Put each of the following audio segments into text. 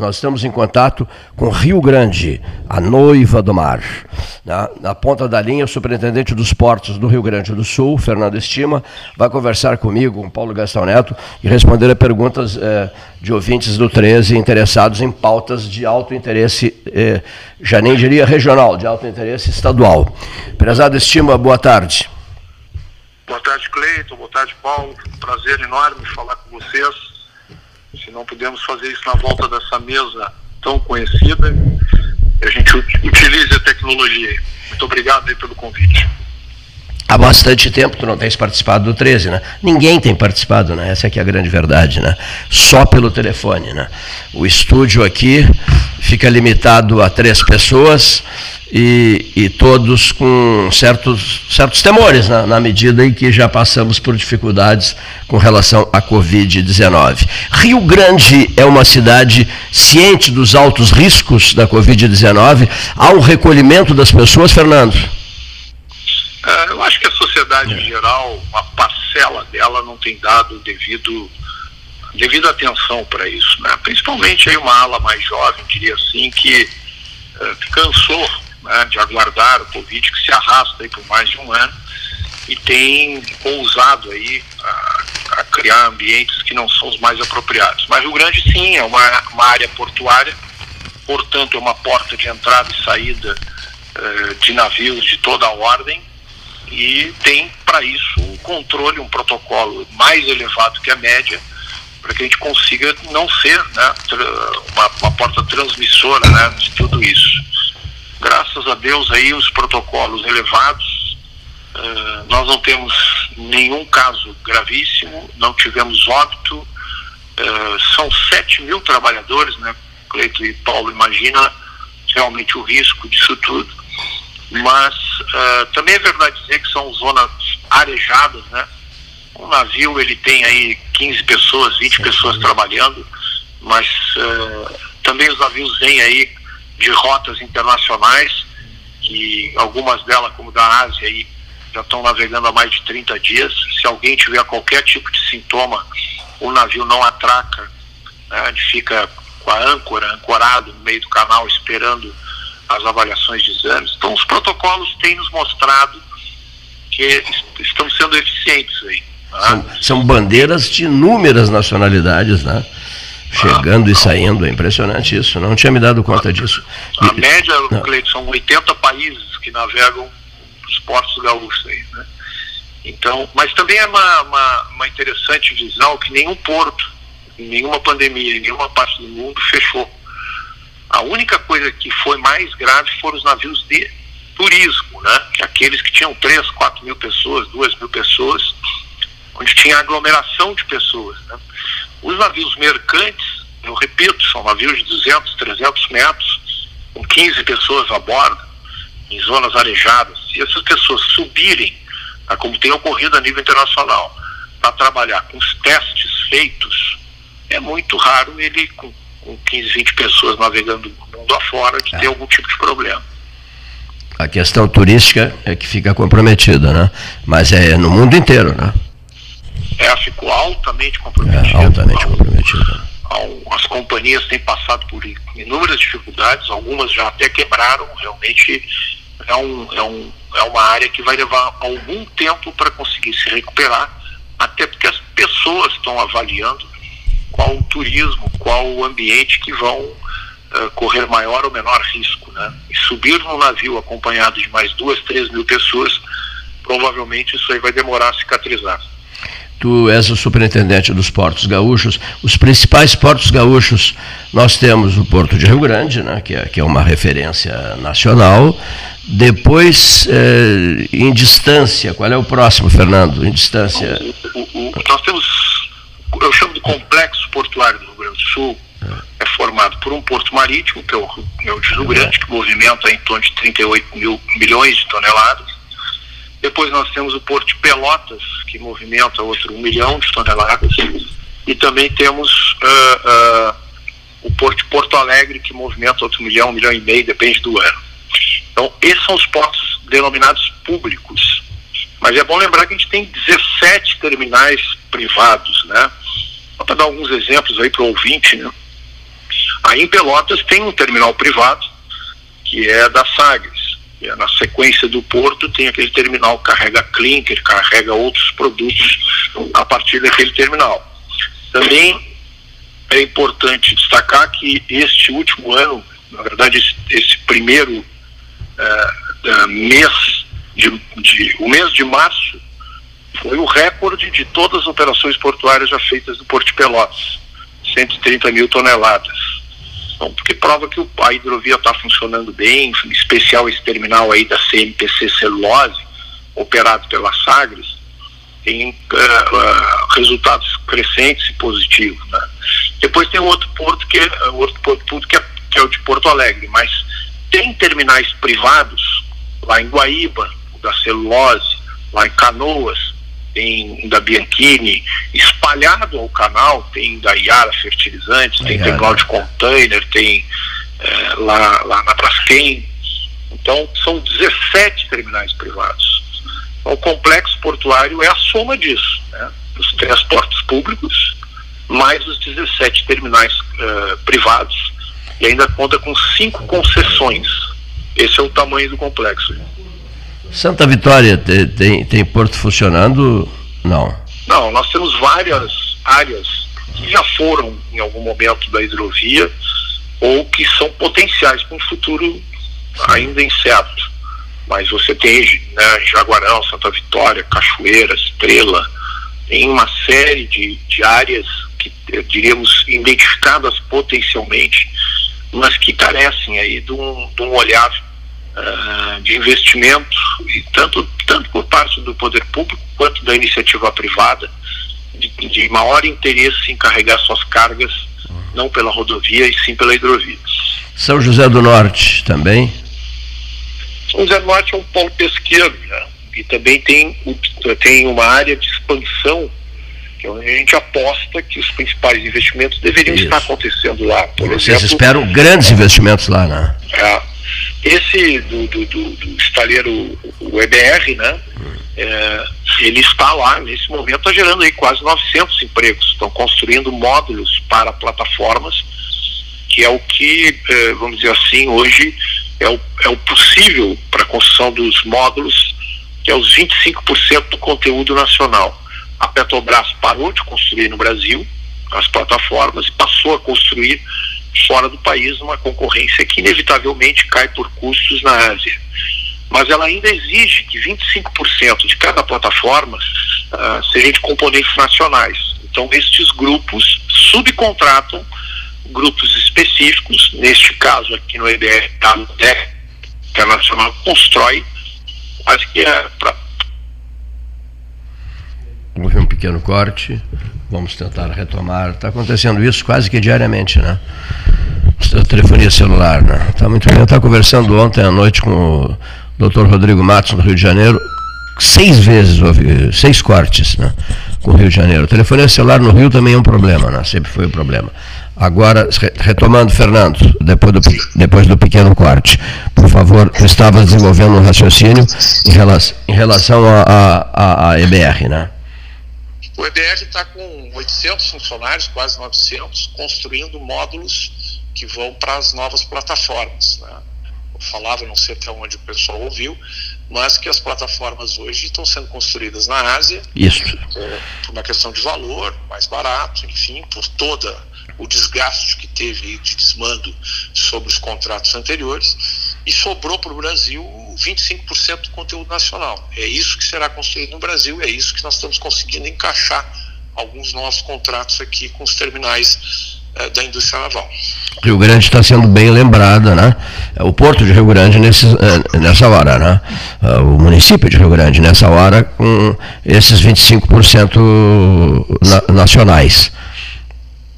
Nós estamos em contato com Rio Grande, a noiva do mar. Na, na, ponta da linha, o superintendente dos portos do Rio Grande do Sul, Fernando Estima, vai conversar comigo, com Paulo Gastão Neto, e responder a perguntas eh, de ouvintes do 13 interessados em pautas de alto interesse, eh, já nem diria regional, de alto interesse estadual. Prezado Estima, boa tarde. Boa tarde, Cleiton. Boa tarde, Paulo. Prazer enorme falar com vocês não podemos fazer isso na volta dessa mesa tão conhecida, a gente utilize a tecnologia. Muito obrigado pelo convite. Há bastante tempo tu não tens participado do 13, né? Ninguém tem participado, né? Essa aqui é a grande verdade, né? Só pelo telefone, né? O estúdio aqui fica limitado a três pessoas e, e todos com certos, certos temores, né, na medida em que já passamos por dificuldades com relação à Covid-19. Rio Grande é uma cidade ciente dos altos riscos da Covid-19. Há um recolhimento das pessoas, Fernando? É, eu acho que a sociedade em geral, uma parcela dela não tem dado devido devido atenção para isso, né? Principalmente aí uma ala mais jovem, diria assim, que uh, cansou né, de aguardar o Covid, que se arrasta aí por mais de um ano e tem ousado aí a, a criar ambientes que não são os mais apropriados. Mas o Grande, sim, é uma, uma área portuária, portanto, é uma porta de entrada e saída uh, de navios de toda a ordem e tem para isso um controle, um protocolo mais elevado que a média, para que a gente consiga não ser né, uma, uma porta transmissora né, de tudo isso graças a Deus aí os protocolos elevados, uh, nós não temos nenhum caso gravíssimo, não tivemos óbito, uh, são 7 mil trabalhadores, né? Cleito e Paulo imagina realmente o risco disso tudo, mas uh, também é verdade dizer que são zonas arejadas, né? Um navio ele tem aí 15 pessoas, 20 pessoas trabalhando, mas também os navios vêm aí de rotas internacionais, que algumas delas, como da Ásia, aí, já estão navegando há mais de 30 dias. Se alguém tiver qualquer tipo de sintoma, o navio não atraca, né, ele fica com a âncora, ancorado no meio do canal, esperando as avaliações de exames. Então, os protocolos têm nos mostrado que estão sendo eficientes aí. Né? São, são bandeiras de inúmeras nacionalidades, né? Chegando e saindo. É impressionante isso. Não tinha me dado conta disso. A e, média, Cleiton, são 80 países que navegam os portos gaúchos aí, né? Então, mas também é uma, uma, uma interessante visão que nenhum porto, nenhuma pandemia, em nenhuma parte do mundo fechou. A única coisa que foi mais grave foram os navios de turismo, né? Aqueles que tinham 3, 4 mil pessoas, 2 mil pessoas, onde tinha aglomeração de pessoas. Né? Os navios mercantes, eu repito, são navios de 200, 300 metros, com 15 pessoas a bordo, em zonas arejadas. Se essas pessoas subirem, tá, como tem ocorrido a nível internacional, para trabalhar com os testes feitos, é muito raro ele, com, com 15, 20 pessoas navegando o mundo afora, de é. ter algum tipo de problema. A questão turística é que fica comprometida, né? Mas é no mundo inteiro, né? Ela ficou altamente comprometida. É, altamente comprometida. As companhias têm passado por inúmeras dificuldades, algumas já até quebraram, realmente é, um, é, um, é uma área que vai levar algum tempo para conseguir se recuperar, até porque as pessoas estão avaliando qual o turismo, qual o ambiente que vão uh, correr maior ou menor risco. Né? E subir num navio acompanhado de mais duas, três mil pessoas, provavelmente isso aí vai demorar a cicatrizar tu és o superintendente dos portos gaúchos. Os principais portos gaúchos, nós temos o Porto de Rio Grande, né, que, é, que é uma referência nacional. Depois, eh, em distância, qual é o próximo, Fernando? Em distância. O, o, o, nós temos, eu chamo de complexo portuário do Rio Grande do Sul. É, é formado por um porto marítimo, que é o, é o de Rio Grande, que movimenta em torno de 38 mil milhões de toneladas depois nós temos o Porto de Pelotas, que movimenta outro um milhão de toneladas. E também temos uh, uh, o Porto de Porto Alegre, que movimenta outro milhão, um milhão e meio, depende do ano. Então, esses são os portos denominados públicos. Mas é bom lembrar que a gente tem 17 terminais privados, né? Só para dar alguns exemplos aí para o ouvinte, né? Aí em Pelotas tem um terminal privado, que é da Sagres. Na sequência do porto tem aquele terminal que carrega clinker, carrega outros produtos a partir daquele terminal. Também é importante destacar que este último ano, na verdade esse, esse primeiro uh, mês de, de, o mês de março foi o recorde de todas as operações portuárias já feitas no Porto de Pelotas, 130 mil toneladas. Porque prova que a hidrovia está funcionando bem, em especial esse terminal aí da CMPC Celulose, operado pela Sagres, tem uh, uh, resultados crescentes e positivos. Né? Depois tem outro porto que é outro porto que é, que é o de Porto Alegre, mas tem terminais privados lá em Guaíba, da Celulose, lá em Canoas, tem da Bianchini, espalhado ao canal, tem da Iara Fertilizantes, tem terminal de container, tem é, lá, lá na Braskem. Então, são 17 terminais privados. Então, o complexo portuário é a soma disso, né? Os transportes públicos, mais os 17 terminais uh, privados, e ainda conta com cinco concessões. Esse é o tamanho do complexo. Santa Vitória tem, tem, tem porto funcionando? Não. Não, nós temos várias áreas que já foram em algum momento da hidrovia ou que são potenciais para um futuro ainda incerto. Mas você tem né, Jaguarão, Santa Vitória, Cachoeira, Estrela, tem uma série de, de áreas que diríamos identificadas potencialmente, mas que carecem aí de um, de um olhar uh, de investimento, e tanto, tanto por parte do poder público quanto da iniciativa privada, de, de maior interesse em carregar suas cargas, não pela rodovia e sim pela hidrovia. São José do Norte também? São José do Norte é um polo pesqueiro, né? e também tem, tem uma área de expansão que é a gente aposta que os principais investimentos deveriam Isso. estar acontecendo lá. Por Vocês exemplo, esperam grandes investimentos lá, né? É, esse do, do, do, do estaleiro, EBR, né? É, ele está lá, nesse momento, está gerando aí quase 900 empregos. Estão construindo módulos para plataformas, que é o que, é, vamos dizer assim, hoje é o, é o possível para a construção dos módulos, que é os 25% do conteúdo nacional. A Petrobras parou de construir no Brasil as plataformas e passou a construir fora do país uma concorrência que inevitavelmente cai por custos na Ásia. Mas ela ainda exige que 25% de cada plataforma uh, seja de componentes nacionais. Então, estes grupos subcontratam grupos específicos, neste caso aqui no EBR, a DEC Internacional constrói, acho que é para. Houve um pequeno corte. Vamos tentar retomar. Está acontecendo isso quase que diariamente, né? Telefonia celular, né? Está muito bem. Eu estava conversando ontem à noite com o Dr. Rodrigo Matos, no Rio de Janeiro. Seis vezes houve, seis cortes, né? Com o Rio de Janeiro. Telefonia celular no Rio também é um problema, né? Sempre foi um problema. Agora, retomando, Fernando, depois do, depois do pequeno corte, por favor, estava desenvolvendo um raciocínio em relação, em relação a, a, a EBR, né? O EBR está com 800 funcionários, quase 900, construindo módulos que vão para as novas plataformas. Né? Eu falava, não sei até onde o pessoal ouviu, mas que as plataformas hoje estão sendo construídas na Ásia. Isso. É, por uma questão de valor, mais barato, enfim, por toda o desgaste que teve de desmando sobre os contratos anteriores e sobrou para o Brasil 25% do conteúdo nacional. É isso que será construído no Brasil, é isso que nós estamos conseguindo encaixar alguns novos contratos aqui com os terminais eh, da indústria naval. Rio Grande está sendo bem lembrada, né? O Porto de Rio Grande nesse, eh, nessa hora, né? Eh, o município de Rio Grande nessa hora com esses 25% na, nacionais.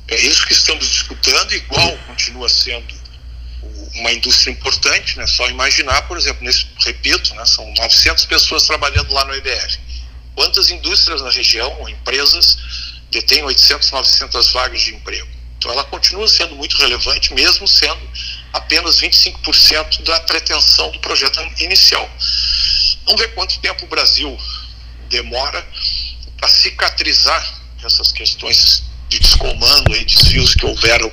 É isso que estamos disputando, igual continua sendo uma indústria importante, né? Só imaginar, por exemplo, nesse, repito, né? São 900 pessoas trabalhando lá no EBR. Quantas indústrias na região, empresas, detêm 800, 900 vagas de emprego? Então ela continua sendo muito relevante, mesmo sendo apenas 25% da pretensão do projeto inicial. Vamos ver quanto tempo o Brasil demora para cicatrizar essas questões de descomando, aí, desvios que houveram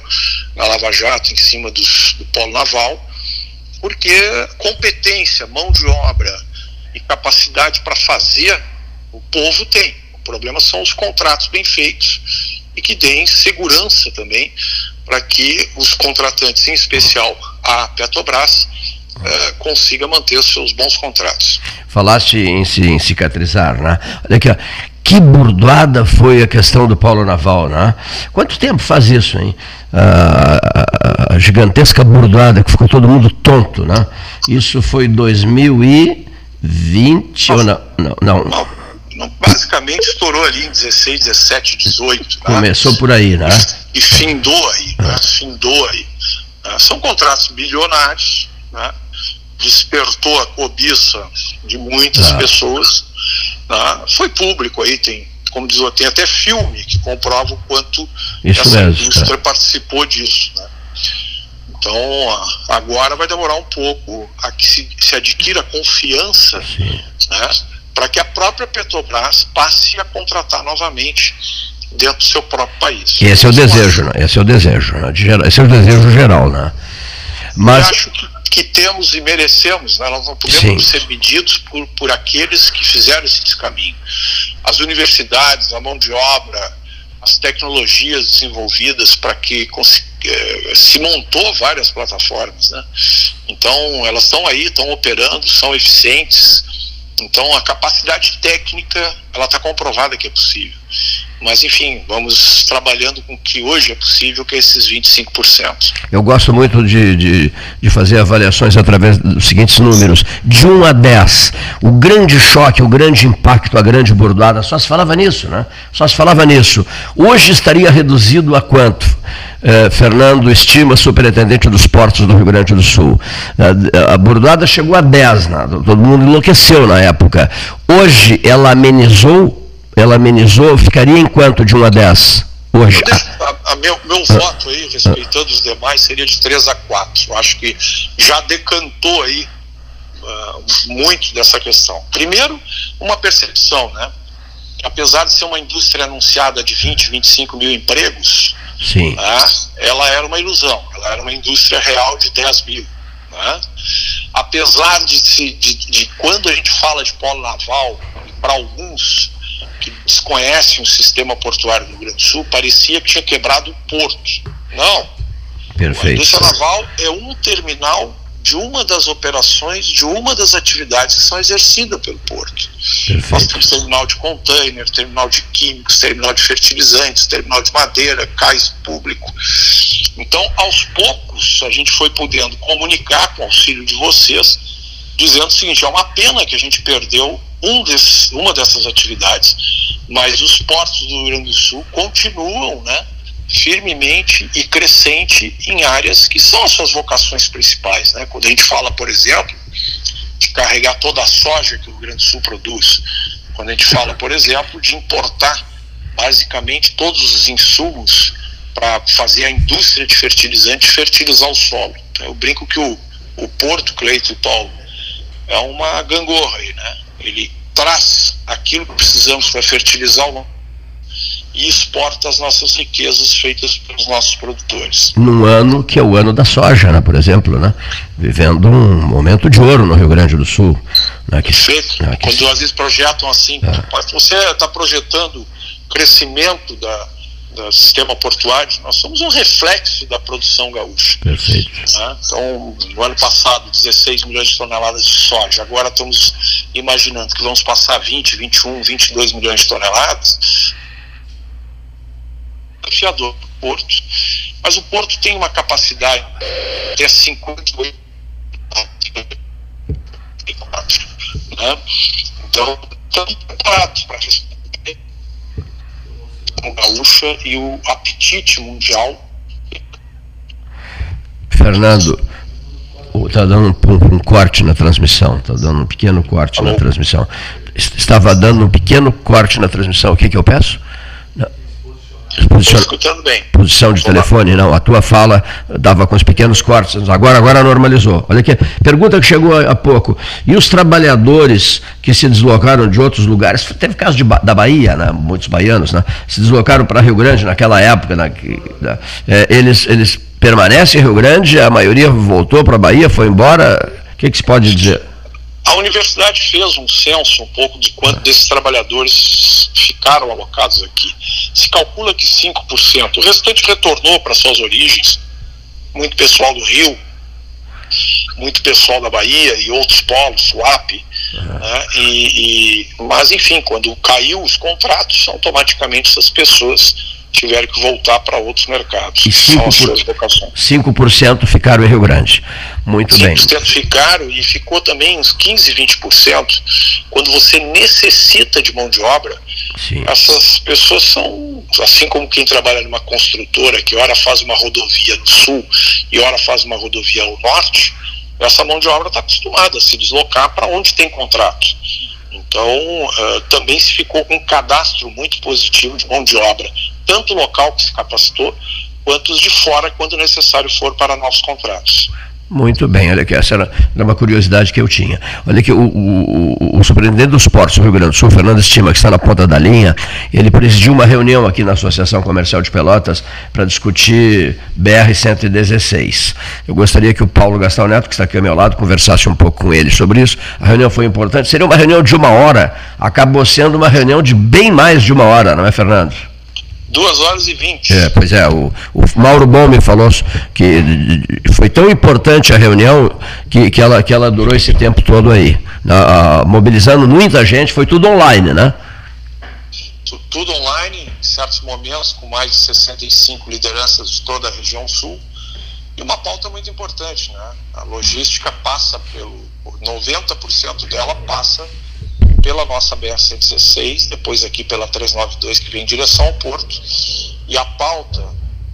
na Lava Jato em cima dos, do polo naval, porque competência, mão de obra e capacidade para fazer, o povo tem. O problema são os contratos bem feitos e que deem segurança também para que os contratantes, em especial a Petrobras, eh, consiga manter os seus bons contratos. Falaste em, em cicatrizar, né? Olha aqui, ó. Que burdoada foi a questão do Paulo Naval, né? Quanto tempo faz isso, hein? A, a, a gigantesca burdoada que ficou todo mundo tonto, né? Isso foi 2020 ou não? Não, não. não, basicamente estourou ali em 16, 17, 18. Né? Começou por aí, né? E, e findou aí, né? findou aí. Né? São contratos bilionários, né? Despertou a cobiça de muitas ah. pessoas. Né? Foi público aí, tem, como diz tem até filme que comprova o quanto Isso essa mesmo, indústria participou disso. Né? Então, agora vai demorar um pouco a que se, se adquira confiança né, para que a própria Petrobras passe a contratar novamente dentro do seu próprio país. Esse é o desejo, né? Esse é o desejo, né? Esse é o desejo geral, né? Mas... Eu acho que que temos e merecemos, né? nós não podemos Sim. ser medidos por, por aqueles que fizeram esse caminho. As universidades, a mão de obra, as tecnologias desenvolvidas para que eh, se montou várias plataformas, né? Então elas estão aí, estão operando, são eficientes. Então a capacidade técnica ela está comprovada que é possível. Mas, enfim, vamos trabalhando com o que hoje é possível, que é esses 25%. Eu gosto muito de, de, de, fazer avaliações através dos seguintes números. De 1 a 10, o grande choque, o grande impacto, a grande burdoada, só se falava nisso, né? Só se falava nisso. Hoje estaria reduzido a quanto? Eh, Fernando Estima, superintendente dos portos do Rio Grande do Sul. A, a burdoada chegou a 10, né? todo mundo enlouqueceu na época. Hoje ela amenizou ela amenizou, ficaria em quanto de 1 a 10? Hoje. A, a meu, meu ah. voto aí, respeitando os demais, seria de 3 a 4. Eu acho que já decantou aí uh, muito dessa questão. Primeiro, uma percepção, né? Apesar de ser uma indústria anunciada de 20, 25 mil empregos, Sim. Né, ela era uma ilusão, ela era uma indústria real de 10 mil. Né? Apesar de, se, de, de quando a gente fala de polo naval, para alguns que desconhecem o sistema portuário do Rio Grande do Sul, parecia que tinha quebrado o porto. Não. Perfeito. A indústria naval é um terminal de uma das operações, de uma das atividades que são exercidas pelo porto. Perfeito. Nós temos terminal de container, terminal de químicos, terminal de fertilizantes, terminal de madeira, cais público. Então, aos poucos, a gente foi podendo comunicar com o auxílio de vocês, dizendo o seguinte: é uma pena que a gente perdeu um desses, uma dessas atividades, mas os portos do Rio Grande do Sul continuam né, firmemente e crescente em áreas que são as suas vocações principais. Né? Quando a gente fala, por exemplo, de carregar toda a soja que o Rio Grande do Sul produz, quando a gente fala, por exemplo, de importar basicamente todos os insumos para fazer a indústria de fertilizante fertilizar o solo. Então, eu brinco que o, o Porto, Cleito Paulo, é uma gangorra aí, né? ele traz aquilo que precisamos para fertilizar o e exporta as nossas riquezas feitas pelos nossos produtores. Num ano que é o ano da soja, né, por exemplo, né? vivendo um momento de ouro no Rio Grande do Sul. Né, que, Perfeito. Né, que... Quando às vezes projetam assim, é. você está projetando crescimento da, do sistema portuário, nós somos um reflexo da produção gaúcha. Perfeito. Né? Então, no ano passado, 16 milhões de toneladas de soja, agora estamos imaginando que vamos passar 20, 21, 22 milhões de toneladas. Desafiador para o porto. Mas o porto tem uma capacidade até 58 né? Então, estamos preparados para responder gaúcha e o apetite mundial. Fernando, está dando um, um, corte na transmissão, está dando um pequeno corte Alô? na transmissão. Estava dando um pequeno corte na transmissão. O que, que eu peço? Posicion... escutando bem. Posição de telefone, não. A tua fala dava com os pequenos cortes. Agora, agora normalizou. Olha aqui, pergunta que chegou há pouco. E os trabalhadores que se deslocaram de outros lugares, teve caso de, da Bahia, né? muitos baianos, né? se deslocaram para Rio Grande naquela época, né? né? É, eles, eles permanecem em Rio Grande, a maioria voltou para a Bahia, foi embora. O que, que se pode dizer? A universidade fez um censo um pouco de quantos desses trabalhadores ficaram alocados aqui. Se calcula que 5%. O restante retornou para suas origens. Muito pessoal do Rio, muito pessoal da Bahia e outros polos, Suape. Uhum. Né? E, e, mas, enfim, quando caiu os contratos, automaticamente essas pessoas tiveram que voltar para outros mercados. E 5%, por, 5 ficaram em Rio Grande. Muito 5% bem. 5% ficaram e ficou também uns 15, 20%. Quando você necessita de mão de obra, Sim. essas pessoas são, assim como quem trabalha numa construtora, que ora faz uma rodovia no sul e ora faz uma rodovia ao norte, essa mão de obra está acostumada a se deslocar para onde tem contrato. Então, uh, também se ficou com um cadastro muito positivo de mão de obra tanto o local que se capacitou, quanto os de fora, quando necessário for para novos contratos. Muito bem, olha aqui, essa era, uma curiosidade que eu tinha. Olha aqui, o, o, o superintendente dos portos do Rio Grande do Sul, Fernando Estima, que está na ponta da linha, ele presidiu uma reunião aqui na Associação Comercial de Pelotas para discutir BR-116. Eu gostaria que o Paulo Gastão Neto, que está aqui ao meu lado, conversasse um pouco com ele sobre isso. A reunião foi importante, seria uma reunião de uma hora, acabou sendo uma reunião de bem mais de uma hora, não é, Fernando? Duas horas e vinte. É, pois é, o, o Mauro Bom me falou que foi tão importante a reunião que, que, ela, que ela durou esse tempo todo aí. Na, a, mobilizando muita gente, foi tudo online, né? Tudo online, em certos momentos, com mais de 65 lideranças de toda a região sul. E uma pauta muito importante, né? A logística passa pelo. 90% dela passa pela nossa BR-116, depois aqui pela 392 que vem em direção ao porto, e a pauta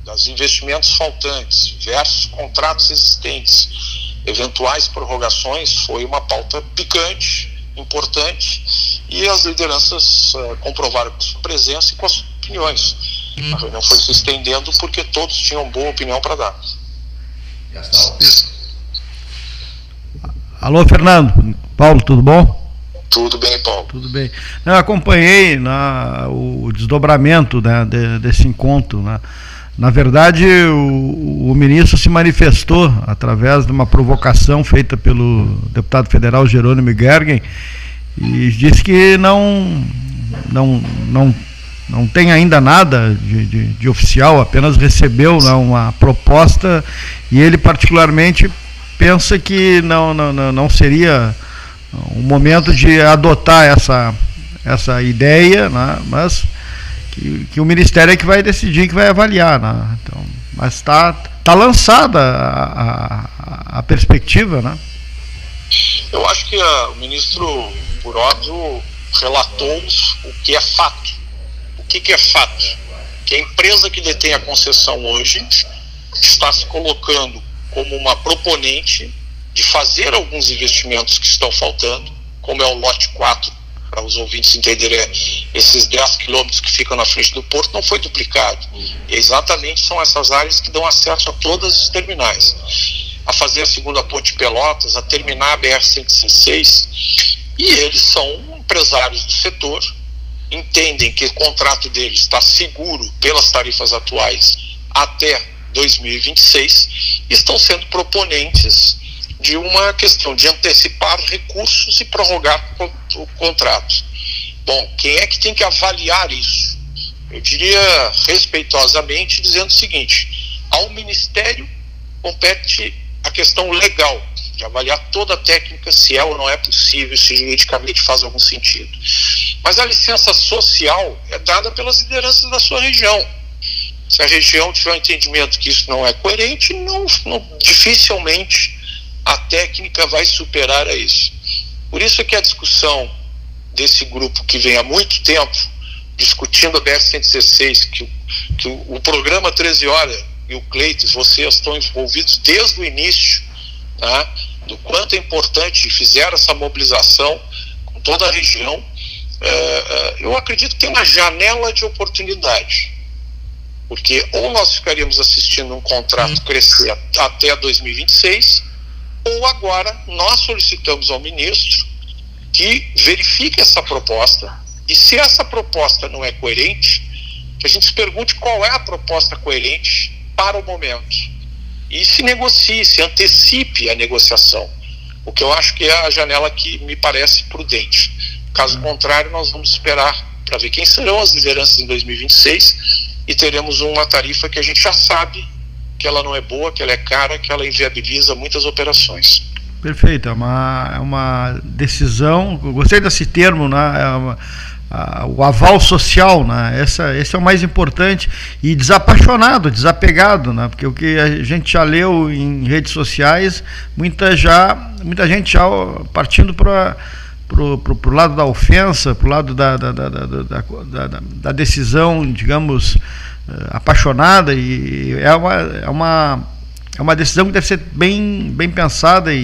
dos investimentos faltantes versus contratos existentes, eventuais prorrogações, foi uma pauta picante, importante, e as lideranças uh, comprovaram com sua presença e com as suas opiniões. A reunião foi se estendendo porque todos tinham boa opinião para dar. Alô, Fernando. Paulo, tudo bom? Tudo bem, Paulo. Tudo bem. Eu acompanhei na, o desdobramento né, de, desse encontro. Né. Na verdade, o, o, ministro se manifestou através de uma provocação feita pelo deputado federal Jerônimo Gergen e disse que não, não, não, não tem ainda nada de, de, de oficial, apenas recebeu né, uma proposta e ele particularmente pensa que não, não, não seria um momento de adotar essa, essa ideia, né? mas que, que, o Ministério é que vai decidir, que vai avaliar. Né? Então, mas está tá lançada a, a, a, perspectiva. Né? Eu acho que a, o ministro Burodo relatou o que é fato. O que, que é fato? Que a empresa que detém a concessão hoje está se colocando como uma proponente de fazer alguns investimentos que estão faltando, como é o lote 4, para os ouvintes entenderem, esses 10 quilômetros que ficam na frente do porto não foi duplicado. E exatamente são essas áreas que dão acesso a todas os terminais. A fazer a segunda ponte Pelotas, a terminar a BR-116, e eles são empresários do setor, entendem que o contrato deles está seguro pelas tarifas atuais até 2026, e estão sendo proponentes de uma questão de antecipar recursos e prorrogar o contrato. Bom, quem é que tem que avaliar isso? Eu diria respeitosamente dizendo o seguinte: ao Ministério compete a questão legal de avaliar toda a técnica se é ou não é possível, se juridicamente faz algum sentido. Mas a licença social é dada pelas lideranças da sua região. Se a região tiver um entendimento que isso não é coerente, não, não dificilmente a técnica vai superar a isso. Por isso é que a discussão desse grupo que vem há muito tempo discutindo a BR-116, que, que o, o, programa 13 Horas e o Cleitos, vocês estão envolvidos desde o início, tá? do quanto é importante, fizeram essa mobilização com toda a região. É, é, eu acredito que tem uma janela de oportunidade. Porque ou nós ficaríamos assistindo um contrato crescer até 2026, ou agora nós solicitamos ao ministro que verifique essa proposta e se essa proposta não é coerente, que a gente se pergunte qual é a proposta coerente para o momento e se negocie, se antecipe a negociação, o que eu acho que é a janela que me parece prudente. Caso contrário, nós vamos esperar para ver quem serão as lideranças em 2026 e teremos uma tarifa que a gente já sabe que ela não é boa, que ela é cara, que ela inviabiliza muitas operações. Perfeito, é uma, é uma decisão, gostei desse termo, né? É uma, a, o aval social, né? Essa, esse é o mais importante e desapaixonado, desapegado, né? Porque o que a gente já leu em redes sociais, muita já, muita gente já partindo para pro lado da ofensa, pro lado da, da, da, da, da decisão, digamos, apaixonada e é uma, é uma é uma decisão que deve ser bem, bem pensada e,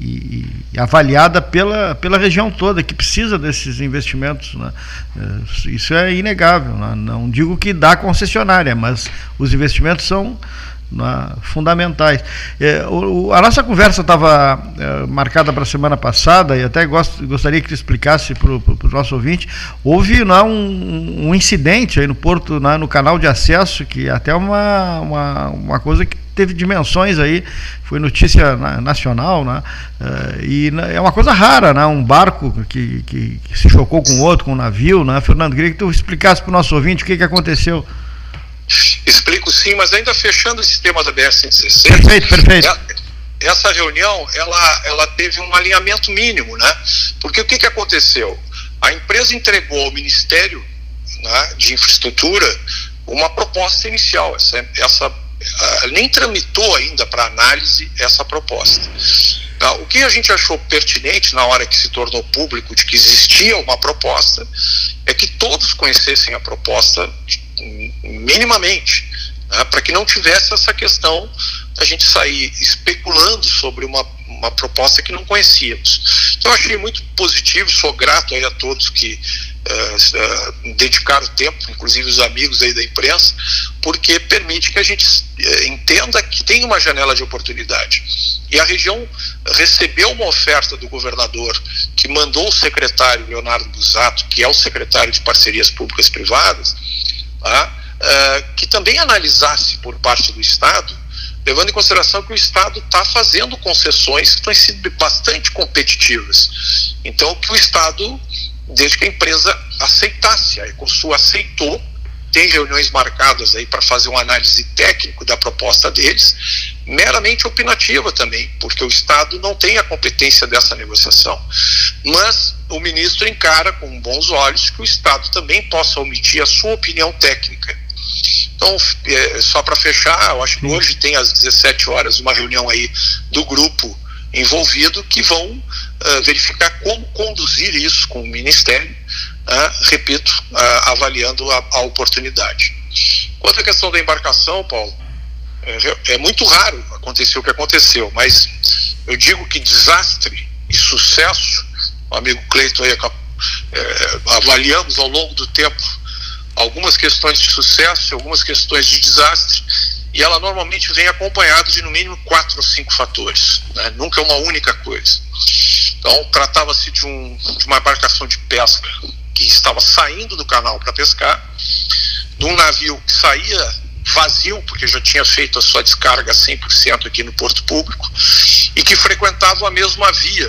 e, e, avaliada pela, pela região toda, que precisa desses investimentos. Né? Eh, isso é inegável. Né? Não digo que dá concessionária, mas os investimentos são né, fundamentais. É, o, a nossa conversa estava é, marcada para a semana passada, e até gost, gostaria que tu explicasse para o nosso ouvinte. Houve né, um, um, incidente aí no Porto, né, no canal de acesso, que é até uma, uma, uma coisa que teve dimensões aí, foi notícia nacional, né? Uh, e é uma coisa rara, né? Um barco que, que, que, se chocou com outro, com um navio, né? Fernando, queria que tu explicasse para o nosso ouvinte o que, que aconteceu. Explico sim, mas ainda fechando esse tema da BR-116. Perfeito, perfeito. É, essa reunião, ela, ela teve um alinhamento mínimo, né? Porque o que, que aconteceu? A empresa entregou ao Ministério né, de Infraestrutura uma proposta inicial. Essa, essa uh, nem tramitou ainda para análise essa proposta. Uh, o que a gente achou pertinente na hora que se tornou público de que existia uma proposta é que todos conhecessem a proposta minimamente, né, para que não tivesse essa questão da gente sair especulando sobre uma, uma proposta que não conhecíamos. Então, achei muito positivo, sou grato aí a todos que uh, uh, dedicaram tempo, inclusive os amigos aí da imprensa, porque permite que a gente uh, entenda que tem uma janela de oportunidade. E a região recebeu uma oferta do governador, que mandou o secretário Leonardo Busato, que é o secretário de Parcerias Públicas Privadas? Que também analisasse por parte do Estado levando em consideração que o Estado está fazendo concessões que têm sido bastante competitivas. Então, que o Estado desde que a empresa aceitasse. A Ecosul aceitou, tem reuniões marcadas aí para fazer uma análise técnica da proposta deles, meramente opinativa também, porque o Estado não tem a competência dessa negociação. Mas o ministro encara com bons olhos que o Estado também possa omitir a sua opinião técnica. Então, é, só para fechar, eu acho que hoje tem às 17 horas uma reunião aí do grupo envolvido que vão uh, verificar como conduzir isso com o Ministério, repito, avaliando a, a, oportunidade. Quanto à questão da embarcação, Paulo, é, é, muito raro acontecer o que aconteceu, mas eu digo que desastre e sucesso, o amigo Cleiton aí é, avaliamos ao longo do tempo algumas questões de sucesso, algumas questões de desastre, e ela normalmente vem acompanhada de no mínimo quatro ou cinco fatores, né? nunca é uma única coisa. Então, tratava-se de, um, de uma embarcação de pesca que estava saindo do canal para pescar, de um navio que saía vazio, porque já tinha feito a sua descarga 100% aqui no Porto Público, e que frequentava a mesma via.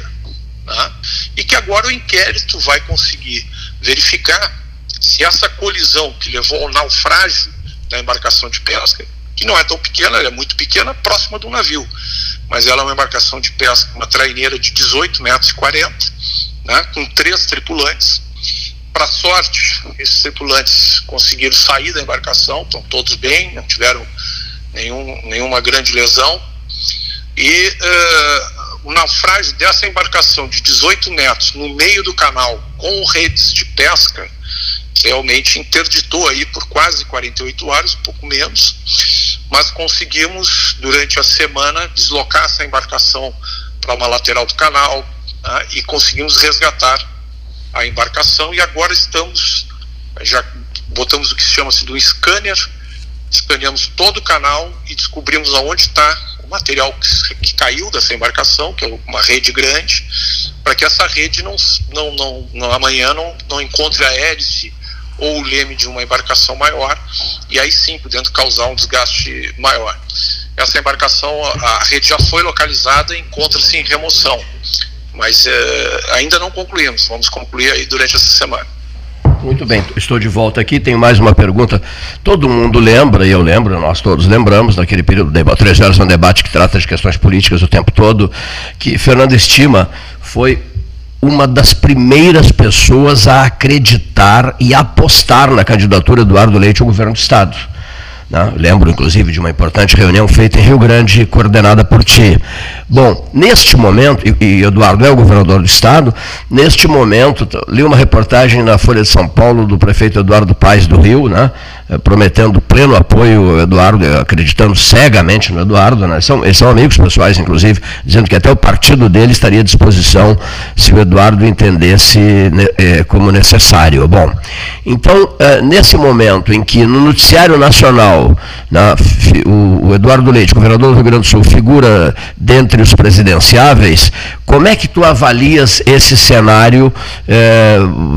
Né? E que agora o inquérito vai conseguir verificar se essa colisão que levou ao naufrágio da embarcação de pesca que não é tão pequena, ela é muito pequena, próxima um navio. Mas ela é uma embarcação de pesca, uma traineira de 18 metros e 40, né, com três tripulantes. Para sorte, esses tripulantes conseguiram sair da embarcação, estão todos bem, não tiveram nenhum, nenhuma grande lesão. E uh, o naufrágio dessa embarcação de 18 metros no meio do canal, com redes de pesca, realmente interditou aí por quase 48 horas, um pouco menos, mas conseguimos durante a semana deslocar essa embarcação para uma lateral do canal né, e conseguimos resgatar a embarcação e agora estamos já botamos o que se chama-se do scanner escaneamos todo o canal e descobrimos aonde está o material que, que, caiu dessa embarcação, que é uma rede grande, para que essa rede não, não, não, não amanhã não, não encontre a hélice ou o leme de uma embarcação maior e aí sim podendo causar um desgaste maior. Essa embarcação, a rede já foi localizada e encontra-se em remoção, mas é, ainda não concluímos. Vamos concluir aí durante essa semana. Muito bem, estou de volta aqui. Tenho mais uma pergunta. Todo mundo lembra, e eu lembro, nós todos lembramos, naquele período, três horas, um debate que trata de questões políticas o tempo todo, que Fernando Estima foi uma das primeiras pessoas a acreditar e apostar na candidatura do Eduardo Leite ao governo do Estado. Né? Lembro, inclusive, de uma importante reunião feita em Rio Grande, coordenada por ti. Bom, neste momento, e, Eduardo é o governador do Estado, neste momento, li uma reportagem na Folha de São Paulo do prefeito Eduardo Paes do Rio, né? Eh, prometendo pleno apoio ao Eduardo, acreditando cegamente no Eduardo, né? são, eles são amigos pessoais, inclusive, dizendo que até o partido dele estaria à disposição se o Eduardo entendesse né, eh, como necessário. Bom, então, eh, nesse momento em que no noticiário nacional né, o, o Eduardo Leite, governador do Rio Grande do Sul, figura dentre os presidenciáveis, como é que tu avalias esse cenário,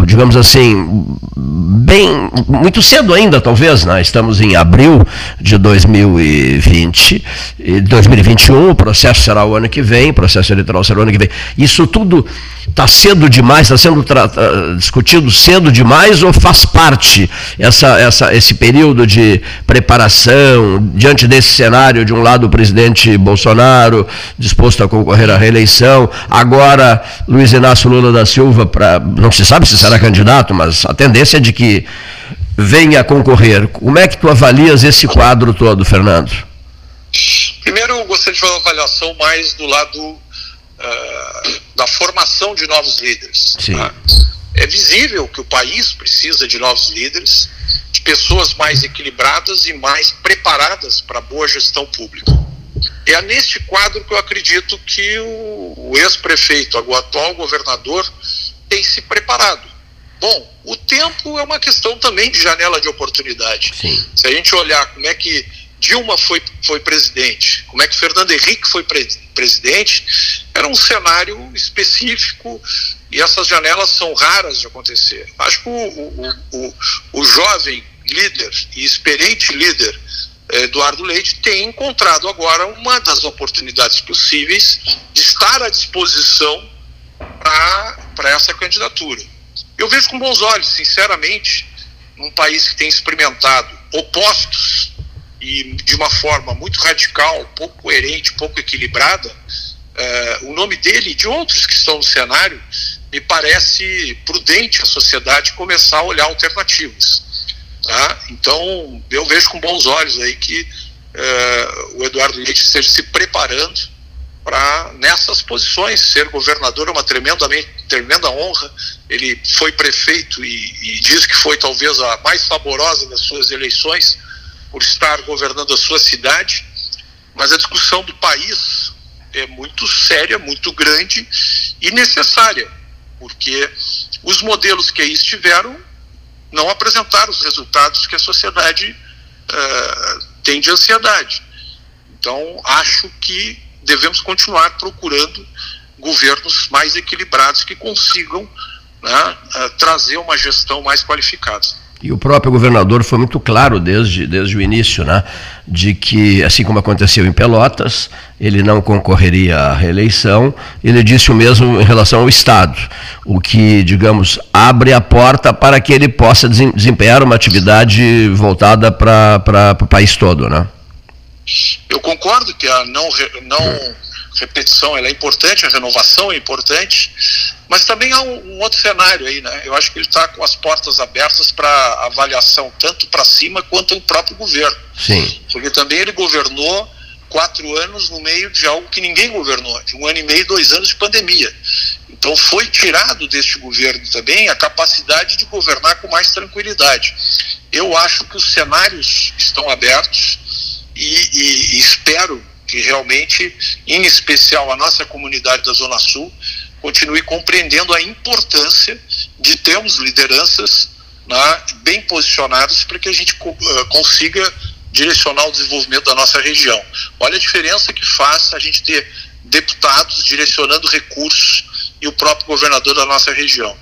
digamos assim, bem, muito cedo ainda, talvez, talvez, né? estamos em abril de 2020, 2021, o processo será o ano que vem, o processo eleitoral será o ano que vem. Isso tudo está cedo demais, está sendo discutido cedo demais ou faz parte essa, essa, esse período de preparação diante desse cenário, de um lado o presidente Bolsonaro disposto a concorrer à reeleição, agora Luiz Inácio Lula da Silva, pra, não se sabe se será candidato, mas a tendência é de que venha a concorrer. Como é que tu avalias esse quadro todo, Fernando? Primeiro, eu gostaria de fazer uma avaliação mais do lado uh, da formação de novos líderes. Tá? É visível que o país precisa de novos líderes, de pessoas mais equilibradas e mais preparadas para boa gestão pública. É neste quadro que eu acredito que o, o ex-prefeito, o atual governador, tem se preparado. Bom, o tempo é uma questão também de janela de oportunidade. Sim. Se a gente olhar como é que Dilma foi, foi presidente, como é que Fernando Henrique foi pre presidente, era um cenário específico e essas janelas são raras de acontecer. Acho que o, o, o, o jovem líder e experiente líder eh, Eduardo Leite tem encontrado agora uma das oportunidades possíveis de estar à disposição para essa candidatura. Eu vejo com bons olhos, sinceramente, num país que tem experimentado opostos e de uma forma muito radical, pouco coerente, pouco equilibrada, uh, o nome dele e de outros que estão no cenário, me parece prudente a sociedade começar a olhar alternativas. Tá? Então, eu vejo com bons olhos aí que uh, o Eduardo Leite esteja se preparando para nessas posições ser governador é uma tremendamente tremenda honra. Ele foi prefeito e, e diz que foi talvez a mais saborosa das suas eleições por estar governando a sua cidade. Mas a discussão do país é muito séria muito grande e necessária porque os modelos que aí estiveram não apresentaram os resultados que a sociedade uh, tem de ansiedade. Então acho que devemos continuar procurando governos mais equilibrados que consigam né, eh, trazer uma gestão mais qualificada. E o próprio governador foi muito claro desde, desde o início, né, de que, assim como aconteceu em Pelotas, ele não concorreria à reeleição. Ele disse o mesmo em relação ao Estado, o que, digamos, abre a porta para que ele possa desempenhar uma atividade voltada para o país todo, né? Eu concordo que a não, não repetição é importante, a renovação é importante, mas também há um, um outro cenário aí, né? Eu acho que ele está com as portas abertas para avaliação tanto para cima quanto o próprio governo. Sim. Porque também ele governou quatro anos no meio de algo que ninguém governou, de um ano e meio, dois anos de pandemia. Então foi tirado deste governo também a capacidade de governar com mais tranquilidade. Eu acho que os cenários estão abertos e, e, e espero que realmente, em especial a nossa comunidade da Zona Sul, continue compreendendo a importância de termos lideranças né, bem posicionadas para que a gente uh, consiga direcionar o desenvolvimento da nossa região. Olha a diferença que faz a gente ter deputados direcionando recursos e o próprio governador da nossa região.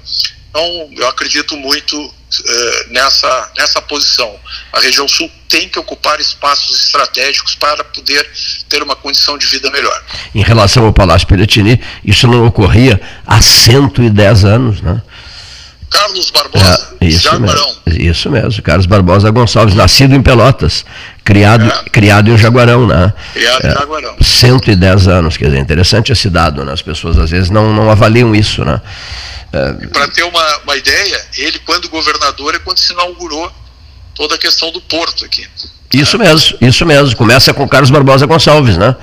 Então, eu acredito muito eh, nessa, nessa posição. A região sul tem que ocupar espaços estratégicos para poder ter uma condição de vida melhor. Em relação ao Palácio Piratini, isso não ocorria há 110 anos, né? Carlos Barbosa, é, isso Jaguarão. Mesmo, isso mesmo, Carlos Barbosa Gonçalves, nascido em Pelotas, criado, é. criado em Jaguarão, né? Criado é, em Jaguarão. 110 anos, quer dizer, interessante esse dado, né? As pessoas às vezes não, não avaliam isso, né? É. Para ter uma, uma ideia, ele, quando governador, é quando se inaugurou toda a questão do porto aqui. Isso mesmo, isso mesmo. Começa com Carlos Barbosa Gonçalves, né?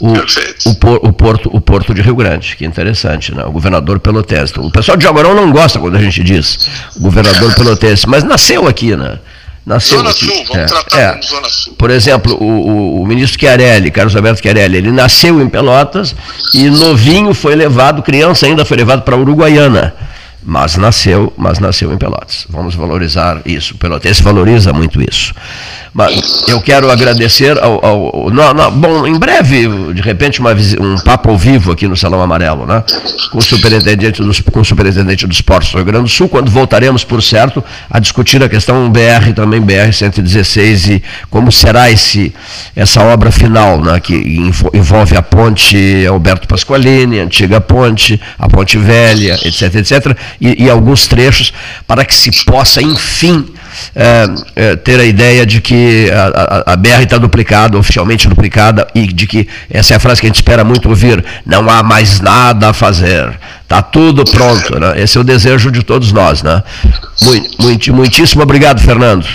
O, o, o, porto, o Porto de Rio Grande, que interessante, né? O governador pelotense. O pessoal de Jaguarão não gosta quando a gente diz governador pelotense, mas nasceu aqui, né? Nasceu Zona aqui. Sul, vamos é, tratar é. como Zona Sul. Por exemplo, o, o, o, ministro Chiarelli, Carlos Alberto Chiarelli, ele nasceu em Pelotas e novinho foi levado, criança ainda foi levado para Uruguaiana mas nasceu, mas nasceu em Pelotas. Vamos valorizar isso. O pelotense valoriza muito isso. Mas eu quero agradecer ao. ao no, no, bom, em breve, de repente, uma, um papo ao vivo aqui no Salão Amarelo, né? Com o superintendente dos, com o superintendente dos portos do Rio Grande do Sul, quando voltaremos, por certo, a discutir a questão BR, também BR-116 e como será esse, essa obra final, né? Que envolve a ponte Alberto Pasqualini, a antiga ponte, a ponte velha, etc, etc, e, e alguns trechos para que se possa, enfim, é, é, ter a ideia de que a, a, a BR está duplicada, oficialmente duplicada, e de que, essa é a frase que a gente espera muito ouvir, não há mais nada a fazer, está tudo pronto. Né? Esse é o desejo de todos nós. Né? Muito, muito, muitíssimo obrigado, Fernando.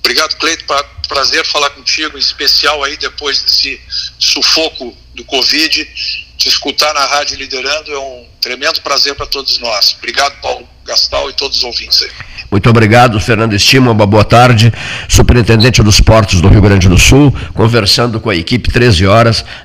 Obrigado, Cleito. Prazer falar contigo, em especial aí depois desse sufoco do Covid. Te escutar na rádio liderando é um tremendo prazer para todos nós. Obrigado, Paulo Gastal e todos os ouvintes aí. Muito obrigado, Fernando Estima, uma boa tarde. Superintendente dos Portos do Rio Grande do Sul, conversando com a equipe 13 horas.